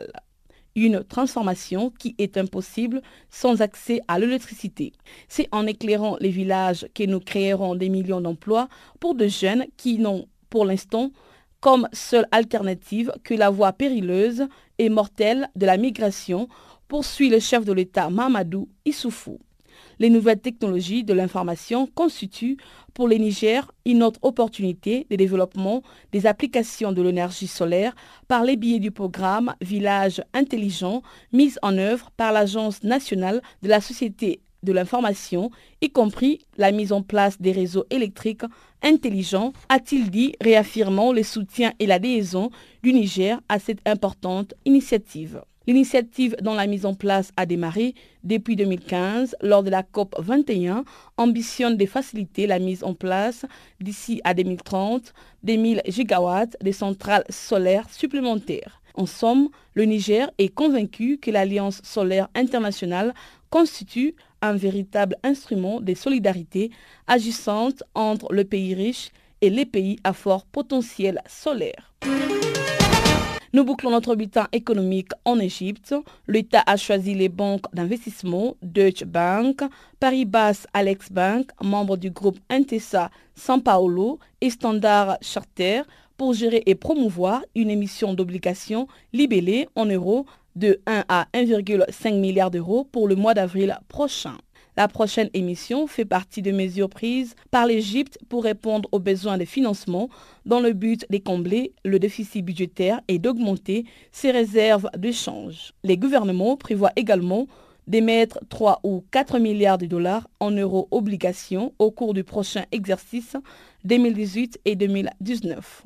Une transformation qui est impossible sans accès à l'électricité. C'est en éclairant les villages que nous créerons des millions d'emplois pour de jeunes qui n'ont pour l'instant comme seule alternative que la voie périleuse et mortelle de la migration, poursuit le chef de l'État Mamadou Issoufou. Les nouvelles technologies de l'information constituent pour les Niger une autre opportunité de développement des applications de l'énergie solaire par les biais du programme Village intelligent mis en œuvre par l'Agence nationale de la société de l'information, y compris la mise en place des réseaux électriques intelligents, a-t-il dit, réaffirmant le soutien et la du Niger à cette importante initiative. L'initiative dont la mise en place a démarré depuis 2015 lors de la COP 21 ambitionne de faciliter la mise en place d'ici à 2030 des 1000 gigawatts de centrales solaires supplémentaires. En somme, le Niger est convaincu que l'Alliance solaire internationale constitue un véritable instrument de solidarité agissante entre le pays riche et les pays à fort potentiel solaire. Nous bouclons notre bulletin économique en Égypte. L'État a choisi les banques d'investissement Deutsche Bank, Paribas Alex Bank, membre du groupe Intesa San Paolo et Standard Charter pour gérer et promouvoir une émission d'obligations libellées en euros de 1 à 1,5 milliard d'euros pour le mois d'avril prochain. La prochaine émission fait partie de mesures prises par l'Égypte pour répondre aux besoins de financement dans le but de combler le déficit budgétaire et d'augmenter ses réserves d'échange. Les gouvernements prévoient également d'émettre 3 ou 4 milliards de dollars en euros obligations au cours du prochain exercice 2018 et 2019.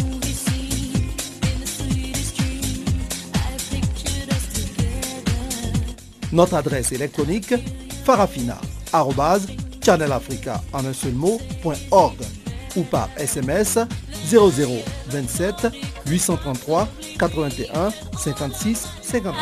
Notre adresse électronique farafina.channelafrica ou par SMS 0027 833 81 56 59.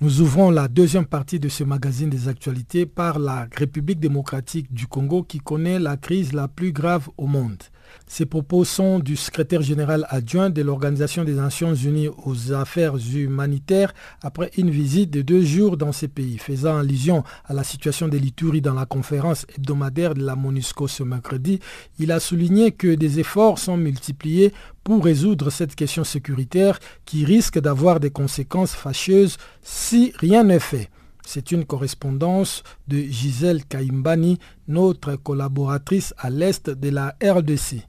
Nous ouvrons la deuxième partie de ce magazine des actualités par la République démocratique du Congo qui connaît la crise la plus grave au monde. Ces propos sont du secrétaire général adjoint de l'Organisation des Nations Unies aux affaires humanitaires après une visite de deux jours dans ces pays, faisant allusion à la situation de l'Ituri dans la conférence hebdomadaire de la MONUSCO ce mercredi. Il a souligné que des efforts sont multipliés pour résoudre cette question sécuritaire qui risque d'avoir des conséquences fâcheuses si rien n'est fait. C'est une correspondance de Gisèle Kaimbani, notre collaboratrice à l'est de la RDC.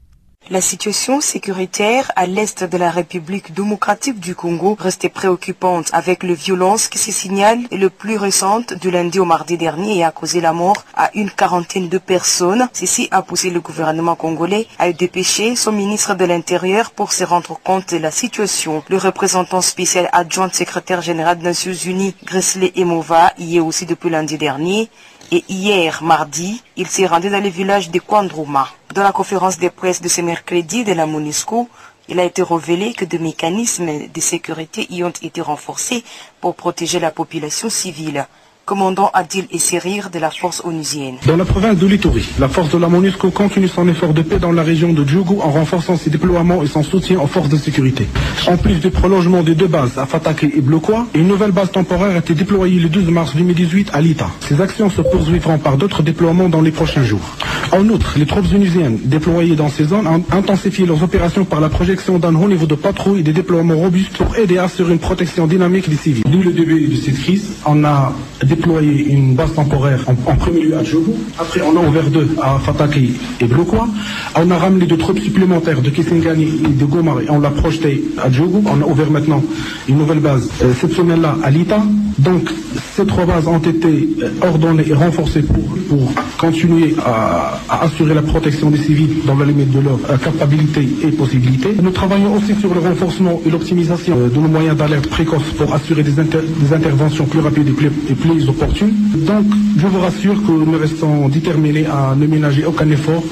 La situation sécuritaire à l'est de la République démocratique du Congo reste préoccupante avec les violences qui se signalent le plus récente du lundi au mardi dernier et a causé la mort à une quarantaine de personnes. Ceci a poussé le gouvernement congolais à dépêcher son ministre de l'Intérieur pour se rendre compte de la situation. Le représentant spécial adjoint secrétaire général des Nations Unies, Gresley Emova, y est aussi depuis lundi dernier et hier, mardi, il s'est rendu dans le village de Kwandrouma. Dans la conférence de presse de ce mercredi de la MONUSCO, il a été révélé que des mécanismes de sécurité y ont été renforcés pour protéger la population civile commandant Adil Esserir de la force onusienne? Dans la province de l'Ituri, la force de la MONUSCO continue son effort de paix dans la région de Djougou en renforçant ses déploiements et son soutien aux forces de sécurité. En plus du prolongement des deux bases à Fataki et Bloquois, une nouvelle base temporaire a été déployée le 12 mars 2018 à Lita. Ces actions se poursuivront par d'autres déploiements dans les prochains jours. En outre, les troupes onusiennes déployées dans ces zones ont intensifié leurs opérations par la projection d'un haut niveau de patrouille et des déploiements robustes pour aider à assurer une protection dynamique des civils. Dès le début de cette crise, on a déployé une base temporaire en, premier lieu à Djougou. Après, on a ouvert deux à Fataki et Bloquois. On a ramené deux troupes supplémentaires de Kisengani et de Gomar et on l'a projeté à Djougou. On a ouvert maintenant une nouvelle base euh, cette semaine-là à Lita. Donc, ces trois bases ont été euh, ordonnées et renforcées pour, pour continuer à, assurer la protection des civils dans la limite de leurs capacités et possibilités. Nous travaillons aussi sur le renforcement et l'optimisation euh, de nos moyens d'alerte précoce pour assurer des, des interventions plus rapides et plus, et plus Donc, je vous rassure que nous restons déterminés à ne ménager aucun effort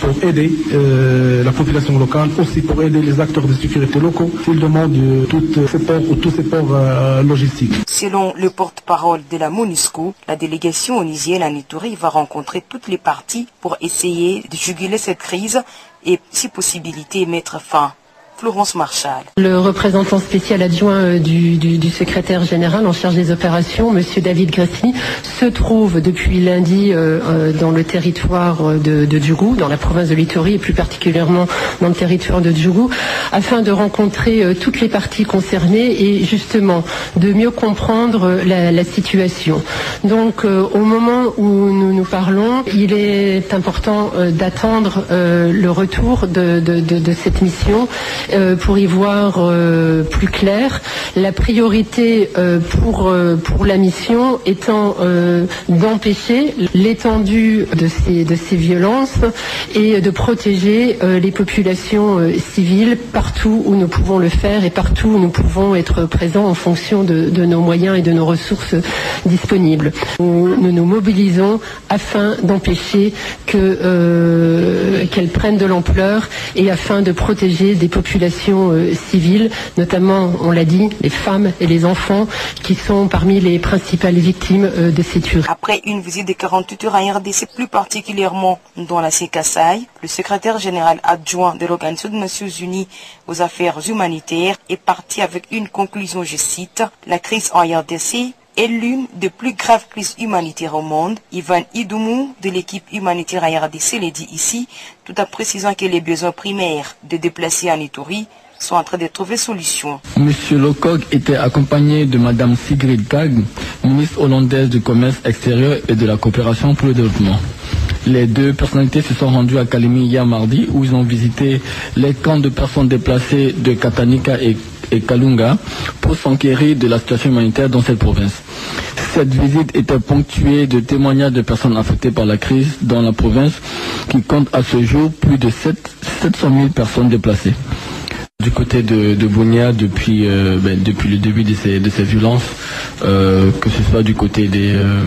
pour aider euh, la population locale, aussi pour aider les acteurs de sécurité locaux s'ils demandent toutes ces ports ou tous ces ports euh, logistiques. Selon le porte-parole de la MONUSCO, la délégation onisienne à Nitouri va rencontrer toutes les parties pour essayer de juguler cette crise et, si possibilité, mettre fin Florence Marchal. Le représentant spécial adjoint euh, du, secrétaire général en charge des opérations, M. David Gressy, se trouve depuis lundi euh, euh, dans le territoire de, Djougou, dans la province de Littori et plus particulièrement dans le territoire de Djougou, afin de rencontrer toutes les parties concernées et justement de mieux comprendre la, situation. Donc au moment où nous nous parlons, il est important d'attendre le retour de, cette mission pour y voir euh, plus clair. La priorité euh, pour, la mission étant d'empêcher l'étendue de ces violences et de protéger les populations civiles partout où nous pouvons le faire et partout où nous pouvons être présents en fonction de, nos moyens et de nos ressources disponibles. Nous nous, mobilisons afin d'empêcher qu'elles prennent de l'ampleur et afin de protéger des populations euh, civiles, notamment, on l'a dit, les femmes et les enfants, qui sont parmi les principales victimes euh, de ces tueries. Après une visite de 48 heures à RDC, plus particulièrement dans la CKSAI, le secrétaire général adjoint de l'Organisation des Nations Unies aux affaires humanitaires est parti avec une conclusion, je cite, la crise en RDC est l'une des plus graves crises humanitaires au monde. Ivan Idoumou de l'équipe humanitaire à RDC l'a dit ici, tout en précisant que les besoins primaires de déplacés en Ituri sont en train de trouver solution. Monsieur Lecoq était accompagné de Madame Sigrid Tag, ministre hollandaise du commerce extérieur et de la coopération pour le développement. Les deux personnalités se sont rendues à Kalimi hier mardi où ils ont visité les camps de personnes déplacées de Katanika et et Kalunga pour s'enquérir de la situation humanitaire dans cette province. Cette visite était ponctuée de témoignages de personnes affectées par la crise dans la province qui compte à ce jour plus de 700 000 personnes déplacées. Du côté de, de Bounia, depuis, euh, ben, depuis le début de ces, de ces violences, euh, que ce soit du côté des, euh,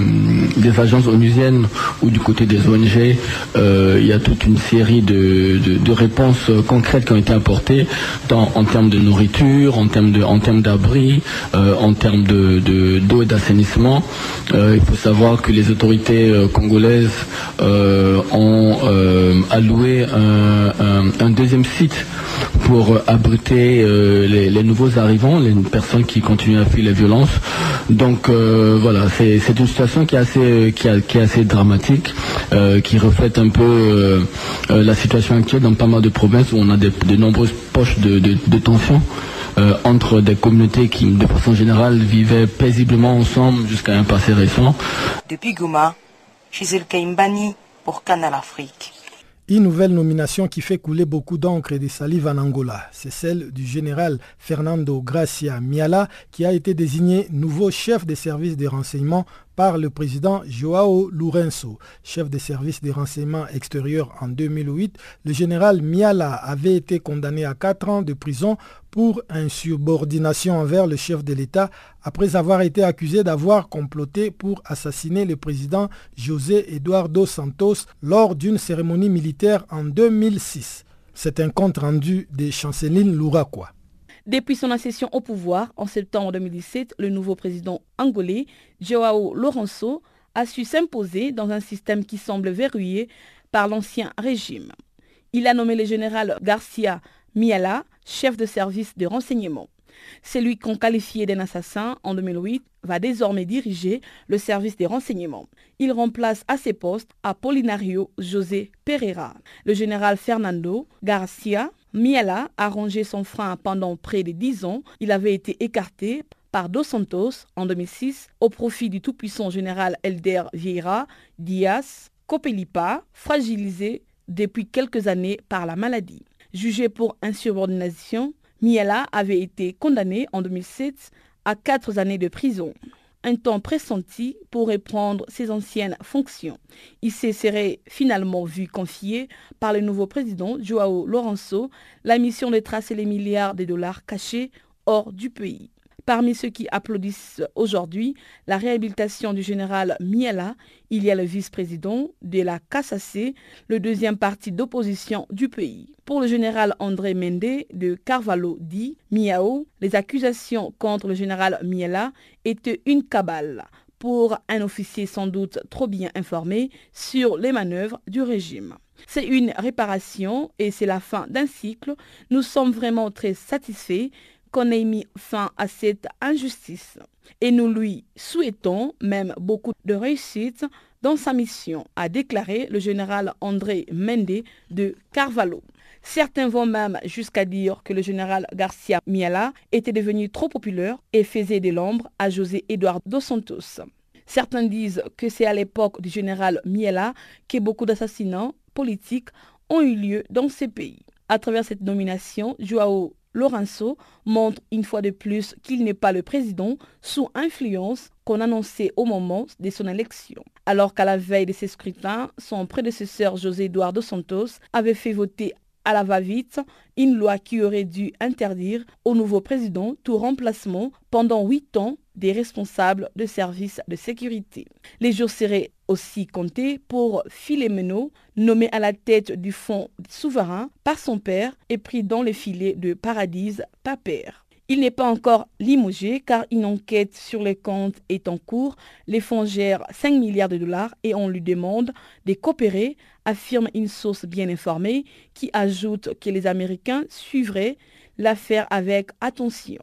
des agences onusiennes ou du côté des ONG, il y a toute une série de, de, réponses concrètes qui ont été apportées dans, en termes de nourriture, en termes de, en termes d'abri, en termes de, d'eau et d'assainissement. il faut savoir que les autorités congolaises ont alloué un, un, deuxième site pour abriter euh, les, nouveaux arrivants, les personnes qui continuent à fuir les violences. Donc euh, voilà, c'est une situation qui est assez, qui, est assez dramatique, euh, qui reflète un peu la situation actuelle dans pas mal de provinces où on a de, nombreuses poches de, de, tension. entre des communautés qui, de façon générale, vivaient paisiblement ensemble jusqu'à un passé récent. Depuis Goma, Gisèle Kaimbani pour Canal Afrique. Une nouvelle nomination qui fait couler beaucoup d'encre et de salive en Angola, c'est celle du général Fernando Gracia Miala qui a été désigné nouveau chef des services de renseignement par le président Joao Lourenço. Chef des services de renseignement extérieurs en 2008, le général Miala avait été condamné à 4 ans de prison pour insubordination envers le chef de l'État après avoir été accusé d'avoir comploté pour assassiner le président José Eduardo Santos lors d'une cérémonie militaire en 2006. C'est un compte rendu de Chanceline Louraquois. Depuis son accession au pouvoir en septembre 2017, le nouveau président angolais, Joao Lourenço, a su s'imposer dans un système qui semble verrouillé par l'ancien régime. Il a nommé le général Garcia Miala chef de service de renseignement. Celui qu'on qualifiait d'un assassin en 2008 va désormais diriger le service des renseignements. Il remplace à ses postes Apolinario José Pereira. Le général Fernando Garcia Miala a rangé son frein pendant près de dix ans. Il avait été écarté par Dos Santos en 2006 au profit du tout-puissant général Elder Vieira Diaz Copelipa, fragilisé depuis quelques années par la maladie. Jugé pour insubordination, Miela avait été condamné en 2007 à quatre années de prison. Un temps pressenti pour reprendre ses anciennes fonctions. Il se serait finalement vu confier par le nouveau président Joao Lourenço la mission de tracer les milliards de dollars cachés hors du pays. Parmi ceux qui applaudissent aujourd'hui la réhabilitation du général Miela, il y a le vice-président de la KSAC, le deuxième parti d'opposition du pays. Pour le général André Mende de Carvalho dit Miao, les accusations contre le général Miela étaient une cabale pour un officier sans doute trop bien informé sur les manœuvres du régime. C'est une réparation et c'est la fin d'un cycle. Nous sommes vraiment très satisfaits qu'on ait mis fin à cette injustice. Et nous lui souhaitons même beaucoup de réussite dans sa mission, a déclaré le général André Mende de Carvalho. Certains vont même jusqu'à dire que le général Garcia Miala était devenu trop populaire et faisait de l'ombre à José Eduardo Santos. Certains disent que c'est à l'époque du général Miela que beaucoup d'assassinats politiques ont eu lieu dans ces pays. À travers cette nomination, Joao Lorenzo montre une fois de plus qu'il n'est pas le président sous influence qu'on annonçait au moment de son élection. Alors qu'à la veille de ces scrutins, son prédécesseur José Eduardo Santos avait fait voter à la va-vite une loi qui aurait dû interdire au nouveau président tout remplacement pendant huit ans des responsables de services de sécurité. Les jours seraient aussi comptés pour Filemeno, nommé à la tête du fonds souverain par son père et pris dans les filets de Paradis Paper. Il n'est pas encore limogé car une enquête sur les comptes est en cours. Les fonds gèrent 5 milliards de dollars et on lui demande de coopérer, affirme une source bien informée qui ajoute que les Américains suivraient l'affaire avec attention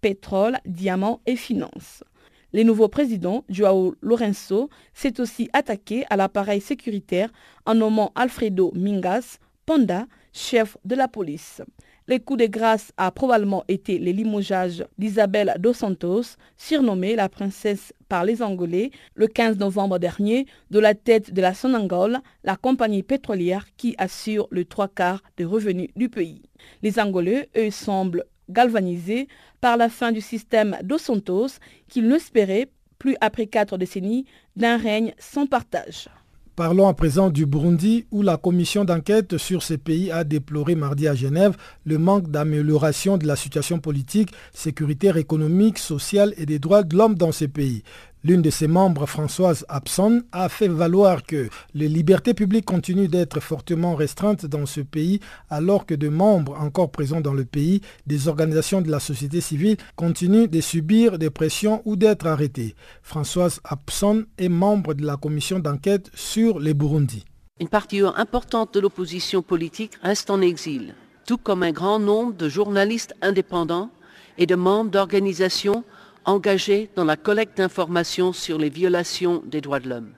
pétrole, diamants et finances. Le nouveau président, Joao Lourenço, s'est aussi attaqué à l'appareil sécuritaire en nommant Alfredo Mingas, Panda, chef de la police. Le coup de grâce a probablement été le limogeage d'Isabelle dos Santos, surnommée la princesse par les Angolais, le 15 novembre dernier, de la tête de la Sonangol, la compagnie pétrolière qui assure le trois quarts des revenus du pays. Les Angolais, eux, semblent galvanisés par la fin du système dos Santos qu'il n'espérait plus après quatre décennies d'un règne sans partage. Parlons à présent du Burundi où la commission d'enquête sur ces pays a déploré mardi à Genève le manque d'amélioration de la situation politique, sécuritaire, économique, sociale et des droits de l'homme dans ces pays. L'une de ses membres, Françoise Abson, a fait valoir que les libertés publiques continuent d'être fortement restreintes dans ce pays alors que de membres encore présents dans le pays, des organisations de la société civile, continuent de subir des pressions ou d'être arrêtés. Françoise Abson est membre de la commission d'enquête sur les Burundi. Une partie importante de l'opposition politique reste en exil, tout comme un grand nombre de journalistes indépendants et de membres d'organisations engagés dans la collecte d'informations sur les violations des droits de l'homme.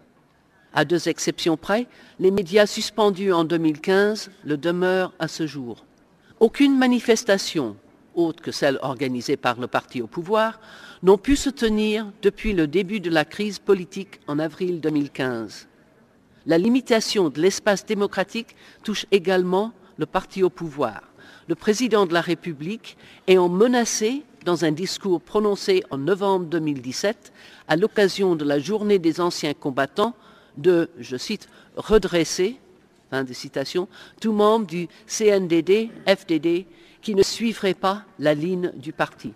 À deux exceptions près, les médias suspendus en 2015 le demeurent à ce jour. Aucune manifestation, autre que celle organisée par le parti au pouvoir, n'ont pu se tenir depuis le début de la crise politique en avril 2015. La limitation de l'espace démocratique touche également le parti au pouvoir. Le président de la République ayant menacé dans un discours prononcé en novembre 2017 à l'occasion de la journée des anciens combattants de, je cite, redresser, fin de citation, tout membre du CNDD, FDD, qui ne suivrait pas la ligne du parti.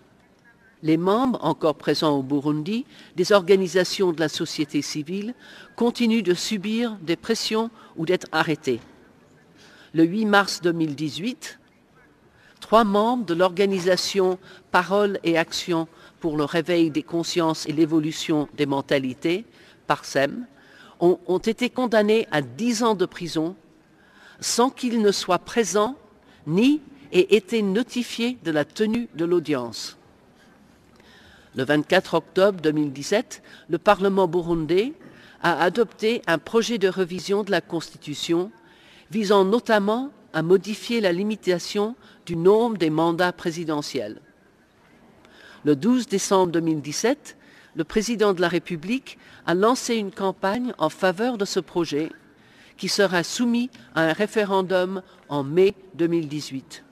Les membres encore présents au Burundi des organisations de la société civile continuent de subir des pressions ou d'être arrêtés. Le 8 mars 2018, trois membres de l'organisation Parole et Action pour le réveil des consciences et l'évolution des mentalités, PARSEM, ont, ont été condamnés à 10 ans de prison sans qu'ils ne soient présents ni aient été notifiés de la tenue de l'audience. Le 24 octobre 2017, le Parlement burundais a adopté un projet de révision de la Constitution visant notamment à modifier la limitation du nombre des mandats présidentiels. Le 12 décembre 2017, le président de la République a lancé une campagne en faveur de ce projet qui sera soumis à un référendum en mai 2018.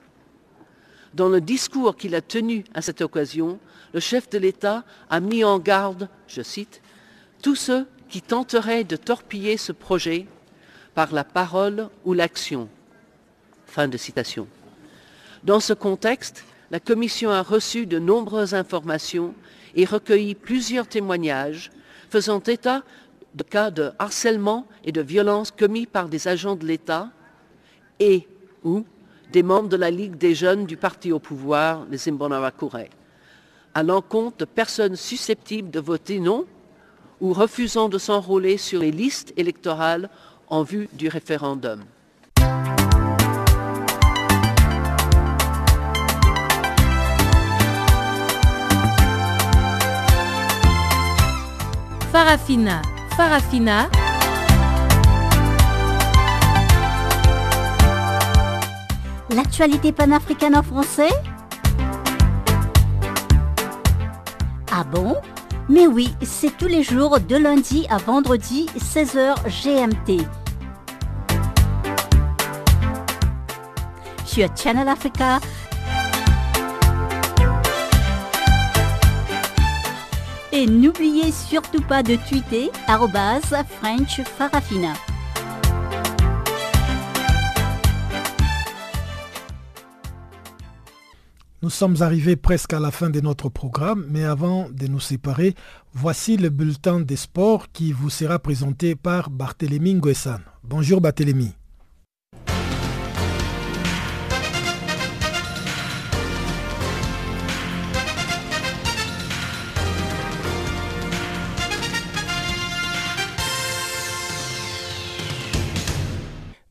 Dans le discours qu'il a tenu à cette occasion, le chef de l'État a mis en garde, je cite, tous ceux qui tenteraient de torpiller ce projet par la parole ou l'action. Fin de citation. Dans ce contexte, la Commission a reçu de nombreuses informations et recueilli plusieurs témoignages faisant état de cas de harcèlement et de violence commis par des agents de l'État et ou des membres de la Ligue des jeunes du parti au pouvoir, les Imbonerakure, à l'encontre de personnes susceptibles de voter non ou refusant de s'enrôler sur les listes électorales en vue du référendum. Farafina, Farafina. L'actualité panafricaine en français Ah bon? Mais oui, c'est tous les jours de lundi à vendredi 16h GMT. Sur Channel Africa. Et n'oubliez surtout pas de tweeter French Farafina. Nous sommes arrivés presque à la fin de notre programme, mais avant de nous séparer, voici le bulletin des sports qui vous sera présenté par Barthélémy Nguessan. Bonjour Barthélémy.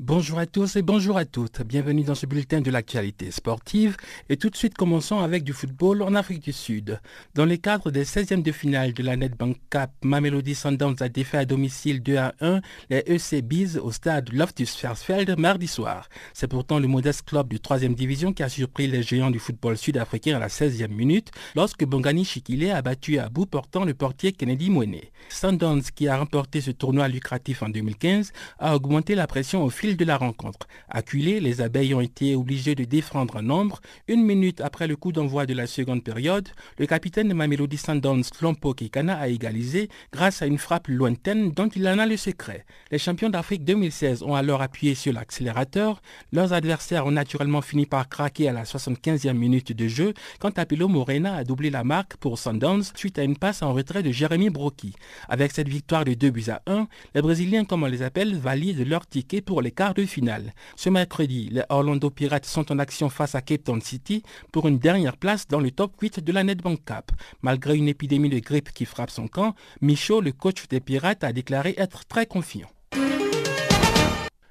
Bonjour à tous et bonjour à toutes. Bienvenue dans ce bulletin de l'actualité sportive. Et tout de suite, commençons avec du football en Afrique du Sud. Dans le cadre des 16e de finale de la Netbank Cup, Mamelody Sundowns a défait à domicile 2 à 1 les EC au stade Loftus Versfeld mardi soir. C'est pourtant le modeste club de 3e division qui a surpris les géants du football sud-africain à la 16e minute lorsque Bongani Chikile a battu à bout portant le portier Kennedy Mwene. Sundowns, qui a remporté ce tournoi lucratif en 2015, a augmenté la pression au fil de la rencontre. Acculés, les abeilles ont été obligées de défendre un nombre. Une minute après le coup d'envoi de la seconde période, le capitaine de Mamelody Sundowns, Slompo Kikana, a égalisé grâce à une frappe lointaine dont il en a le secret. Les champions d'Afrique 2016 ont alors appuyé sur l'accélérateur. Leurs adversaires ont naturellement fini par craquer à la 75e minute de jeu quand Apelo Morena a doublé la marque pour Sundowns suite à une passe en retrait de Jérémy Brocky. Avec cette victoire de 2 buts à 1, les Brésiliens, comme on les appelle, valident leur ticket pour les de finale. Ce mercredi, les Orlando Pirates sont en action face à Cape Town City pour une dernière place dans le top 8 de la Netbank Cup. Malgré une épidémie de grippe qui frappe son camp, Michaud, le coach des Pirates, a déclaré être très confiant.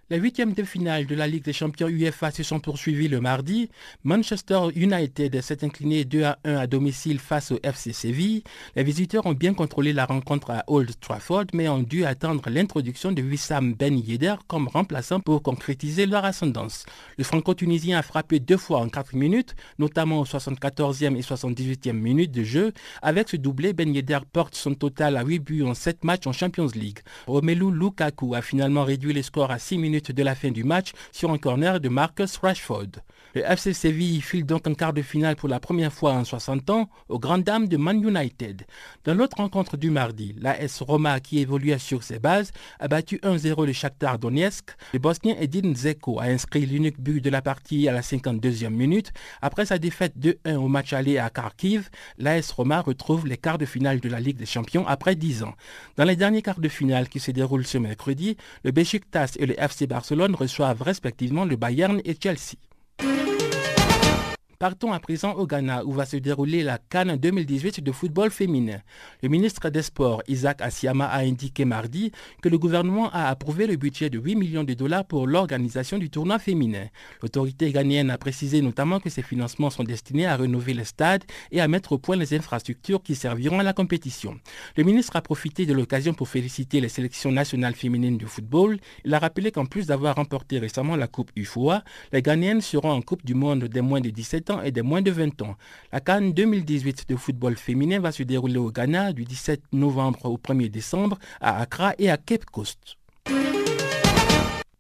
Les huitièmes de finale de la Ligue des champions UEFA se sont poursuivis le mardi. Manchester United s'est incliné 2 à 1 à domicile face au FC Séville. Les visiteurs ont bien contrôlé la rencontre à Old Trafford mais ont dû attendre l'introduction de Wissam Ben Yedder comme remplaçant pour concrétiser leur ascendance. Le franco-tunisien a frappé deux fois en 4 minutes, notamment aux 74e et 78e minutes de jeu. Avec ce doublé, Ben Yedder porte son total à 8 buts en 7 matchs en Champions League. Romelu Lukaku a finalement réduit le score à 6 minutes de la fin du match sur un corner de Marcus Rashford. Le FC Séville file donc en quart de finale pour la première fois en 60 ans aux grandes dames de Man United. Dans l'autre rencontre du mardi, l'AS Roma qui évoluait sur ses bases a battu 1-0 le Shakhtar Donetsk. Le Bosnien Edin Zeko a inscrit l'unique but de la partie à la 52e minute. Après sa défaite 2-1 au match aller à Kharkiv, l'AS Roma retrouve les quarts de finale de la Ligue des Champions après 10 ans. Dans les derniers quarts de finale qui se déroulent ce mercredi, le Besiktas et le FC Barcelone reçoivent respectivement le Bayern et Chelsea. Partons à présent au Ghana où va se dérouler la Cannes 2018 de football féminin. Le ministre des Sports, Isaac Asiama, a indiqué mardi que le gouvernement a approuvé le budget de 8 millions de dollars pour l'organisation du tournoi féminin. L'autorité ghanéenne a précisé notamment que ces financements sont destinés à rénover les stades et à mettre au point les infrastructures qui serviront à la compétition. Le ministre a profité de l'occasion pour féliciter les sélections nationales féminines de football. Il a rappelé qu'en plus d'avoir remporté récemment la Coupe UFOA, les Ghanéennes seront en Coupe du Monde des moins de 17 et des moins de 20 ans. La Cannes 2018 de football féminin va se dérouler au Ghana du 17 novembre au 1er décembre à Accra et à Cape Coast.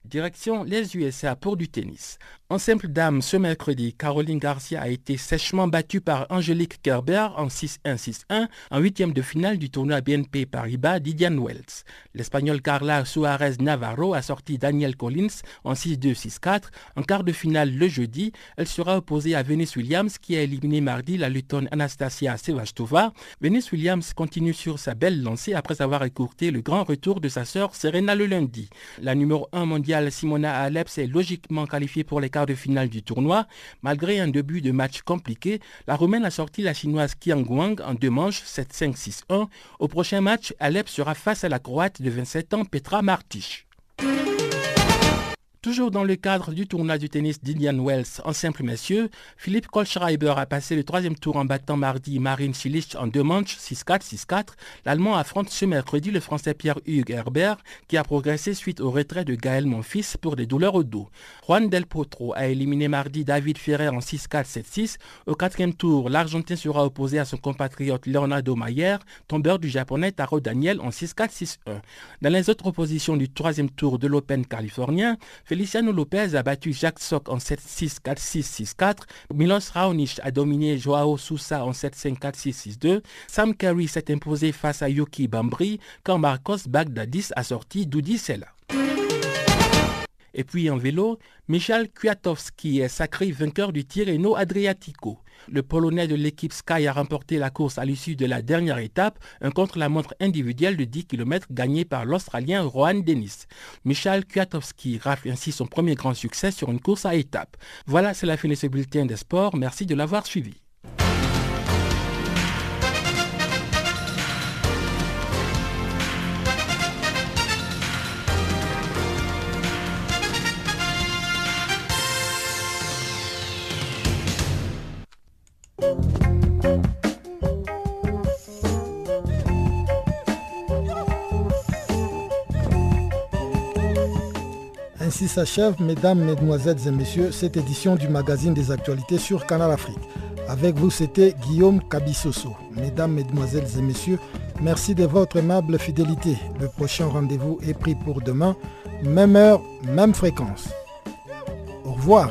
Direction les USA pour du tennis. En simple dame, ce mercredi, Caroline Garcia a été sèchement battue par Angélique Kerber en 6-1-6-1 en huitième de finale du tournoi BNP Paribas d'Idian Wells. L'Espagnol Carla Suarez Navarro a sorti Daniel Collins en 6-2-6-4. En quart de finale le jeudi, elle sera opposée à Venus Williams qui a éliminé mardi la lutonne Anastasia Sevastova. Venus Williams continue sur sa belle lancée après avoir écourté le grand retour de sa sœur Serena le lundi. La numéro 1 mondiale Simona Alep s'est logiquement qualifiée pour les de finale du tournoi. Malgré un début de match compliqué, la Roumaine a sorti la Chinoise Qiang Guang en deux manches 7-5-6-1. Au prochain match, Alep sera face à la Croate de 27 ans Petra Martic. Toujours dans le cadre du tournoi du tennis d'Indian Wells en simple messieurs, Philippe Kohlschreiber a passé le troisième tour en battant mardi Marine Chilich en deux manches 6-4, 6-4. L'Allemand affronte ce mercredi le Français Pierre-Hugues Herbert qui a progressé suite au retrait de Gaël Monfils pour des douleurs au dos. Juan Del Potro a éliminé mardi David Ferrer en 6-4, 7-6. Au quatrième tour, l'Argentin sera opposé à son compatriote Leonardo Mayer, tombeur du japonais Taro Daniel en 6-4, 6-1. Dans les autres oppositions du troisième tour de l'Open californien, Feliciano Lopez a battu Jacques Sock en 7-6, 4-6, 6-4. Milos Raonic a dominé Joao Sousa en 7-5, 4-6, 6-2. Sam Carey s'est imposé face à Yuki Bambri quand Marcos Bagdadis a sorti Doudi Sela. Et puis en vélo, Michal Kwiatowski est sacré vainqueur du Tirreno Adriatico. Le Polonais de l'équipe Sky a remporté la course à l'issue de la dernière étape, un contre-la-montre individuel de 10 km gagné par l'Australien Rohan Dennis. Michal Kwiatowski rafle ainsi son premier grand succès sur une course à étapes. Voilà, c'est la fin de ce bulletin des sports. Merci de l'avoir suivi. Ainsi s'achève, mesdames, mesdemoiselles et messieurs, cette édition du magazine des actualités sur Canal Afrique. Avec vous, c'était Guillaume Cabissoso. Mesdames, mesdemoiselles et messieurs, merci de votre aimable fidélité. Le prochain rendez-vous est pris pour demain, même heure, même fréquence. Au revoir.